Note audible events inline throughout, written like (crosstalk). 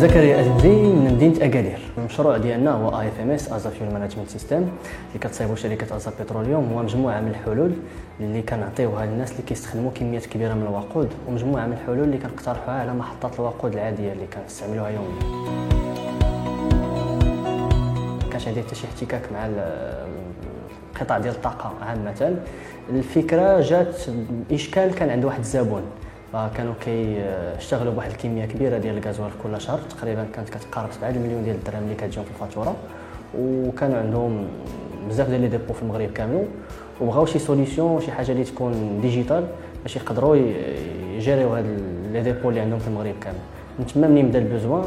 زكريا أزمزي من مدينة أكادير. المشروع ديالنا هو AFMS AZA Fuel Management System اللي كتصايبو شركة AZA Petroleum هو مجموعة من الحلول اللي كنعطيوها للناس اللي كيستخدموا كميات كبيرة من الوقود ومجموعة من الحلول اللي كنقترحوها على محطات الوقود العادية اللي كنستعملوها يوميا. ما كانش عندي حتى شي احتكاك مع القطاع ديال الطاقة عامة. الفكرة جات اشكال كان عند واحد الزبون. فكانوا كيشتغلوا بواحد الكمية كبيرة ديال الغازوال كل شهر. تقريبا كانت كتقارب 7 مليون ديال الدرهم اللي كتجيهم في الفاتورة. وكانوا عندهم بزاف ديال les dépôts في المغرب كامل وبغاو شي solution شي حاجة اللي تكون digital باش يقدروا يجيريو هاد les dépôts اللي عندهم في المغرب كامل. من تما منين بدا le besoin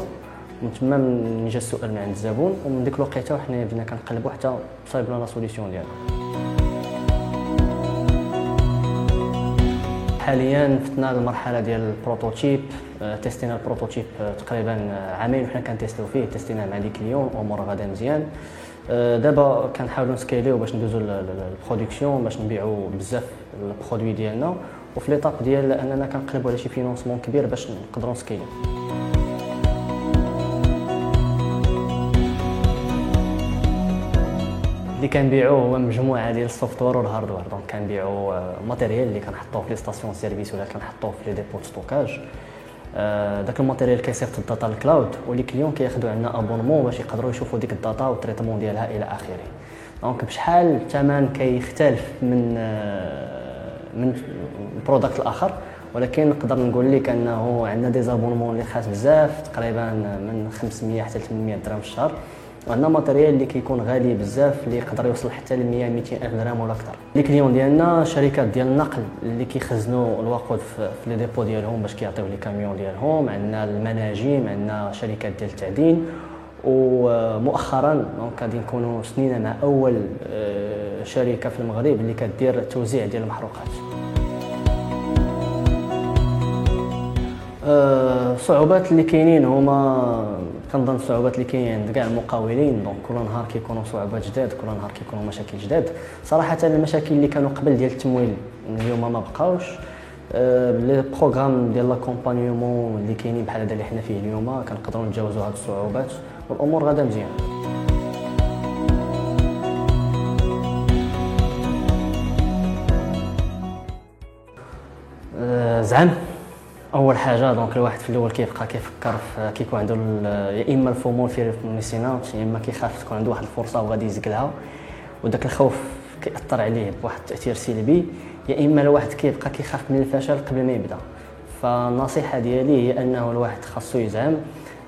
من تما من جا السؤال من عند الزبون؟ ومن ديك الوقيتة وحنا بدينا كنقلبوا حتى صايبنا la solution ديالنا. حاليا فتنا المرحلة ديال ال prototype آه، تيستينا ال prototype آه، تقريبا آه، عامين وحنا كنتيستيو فيه تيستينا مع des clients أمور غادا مزيان. دابا كنحاولوا نسكيليو باش ندوزو لل production باش نبيعوا بزاف ال produits ديالنا. وفي l'étape ديال أننا كنقلبوا على شي financement كبير باش نقدروا نسكيليو. اللي كنبيعوه هو مجموعه ديال ال software وال hardware donc كنبيعوا matériel اللي كنحطوه في les stations-service ولا كنحطوه في les dépôts stockage داك ال matériel كيصيفط ال data لل cloud و les clients كياخذوا عندنا abonnement باش يقدروا يشوفوا ديك ال data وال traitement ديالها إلى آخره. donc بشحال الثمن كيختلف من من ال product الآخر ولكن نقدر نقول لك أنه عندنا des abonnements اللي خاص بزاف تقريبا من 500 حتى 800 درهم في الشهر. وعندنا matériel اللي كيكون غالي بزاف اللي يقدر يوصل حتى ل 100 200 ألف درهم ولا أكثر. les clients ديالنا شركات ديال النقل اللي كيخزنوا الوقود في les dépôts ديالهم باش كيعطيو les camions ديالهم. عندنا المناجم عندنا شركات ديال التعدين ومؤخرا donc غادي نكونوا سنينا مع أول آه، شركة في المغرب اللي كدير توزيع ديال المحروقات. الصعوبات آه، اللي كاينين هما كنظن الصعوبات اللي كاينين عند كاع المقاولين. donc كل نهار كيكونوا صعوبات جداد كل نهار كيكونوا مشاكل جداد. صراحة المشاكل اللي كانوا قبل ديال التمويل اليوم ما بقاوش. آه، les programmes ديال l'accompagnement اللي كاينين بحال هذا اللي حنا فيه اليوم كنقدروا نتجاوزوا هاد الصعوبات. والأمور غادا مزيان. آه، زعم. أول حاجة دونك الواحد في الأول كيبقى كيفكر في كيكون عنده يا إما الفمول في الميسينات يا إما كيخاف تكون عنده واحد الفرصة وغادي يزقلها. وداك الخوف كيأثر عليه بواحد التأثير سلبي. يا إما الواحد كيبقى كيخاف من الفشل قبل ما يبدأ. فالنصيحه ديالي هي أنه الواحد خاصو يزعم.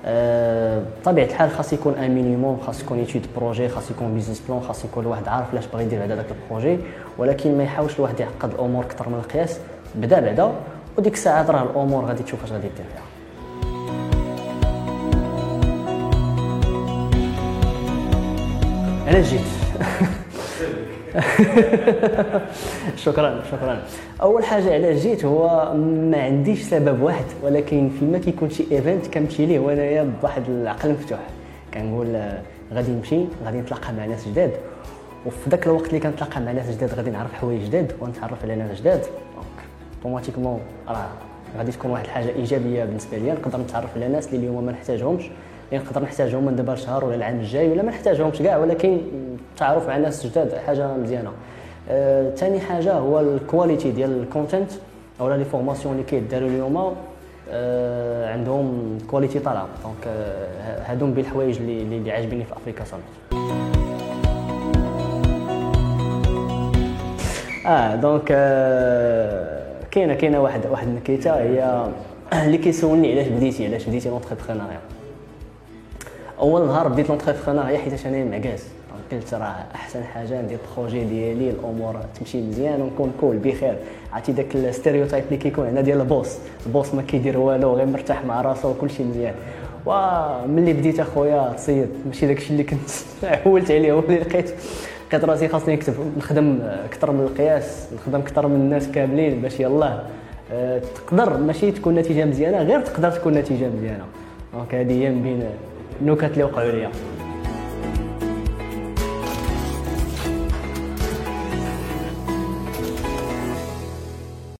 أه بطبيعة الحال خاص يكون un minimum خاص يكون étude projet خاص يكون business plan خاص يكون الواحد عارف علاش باغي يدير هذا داك ال projet ولكن ما يحاولش الواحد يعقد الأمور أكثر من القياس. بدا بعدا. وديك الساعات راه الأمور غادي تشوف اش غادي دير فيها. علاش جيت. (laughs) شكرا شكرا. أول حاجة علاش جيت هو ما عنديش سبب واحد ولكن فيما كيكون شي event كنمشي ليه وأنايا بواحد العقل مفتوح. كنقول غادي نمشي غادي نتلاقى مع ناس جداد. وفي ذاك الوقت اللي كنتلاقى مع ناس جداد غادي نعرف حوايج جداد ونتعرف على ناس جداد. automatiquement راه غادي تكون واحد الحاجة إيجابية بالنسبة لي نقدر نتعرف على ناس اللي اليوم ما نحتاجهمش اللي نقدر نحتاجهم من دابا شهر ولا العام الجاي ولا ما نحتاجهمش كاع ولكن التعرف مع ناس جداد حاجة مزيانة. ثاني أه حاجة هو ال qualité ديال ال content أو les formations اللي كيداروا اليوم أه عندهم qualité طالعة. donc أه هادو من الحوايج اللي اللي عاجبيني في Africa Summit آه donc أه كاينة كاينة واحد واحد النكته هي اللي كيسولني علاش بديتي علاش بديتي l'entrepreneuriat أول نهار بديت l'entrepreneuriat حيت أنا معكاز قلت راه أحسن حاجة ندير projet ديالي الأمور تمشي مزيان ونكون cool بخير. عرفتي داك ال stereotype اللي كيكون عندنا ديال ال boss. ال boss ما كيدير والو غير مرتاح مع راسو وكلشي مزيان. وملي بديت أخويا تصيد. ماشي داكشي اللي كنت (laughs) عولت عليه هو اللي لقيت لقيت راسي خاصني نكتب نخدم أكثر من القياس نخدم أكثر من الناس كاملين باش يلاه أه تقدر ماشي تكون نتيجة مزيانة غير تقدر تكون نتيجة مزيانة. دونك هذه هي من بين النكت اللي وقعوا ليا.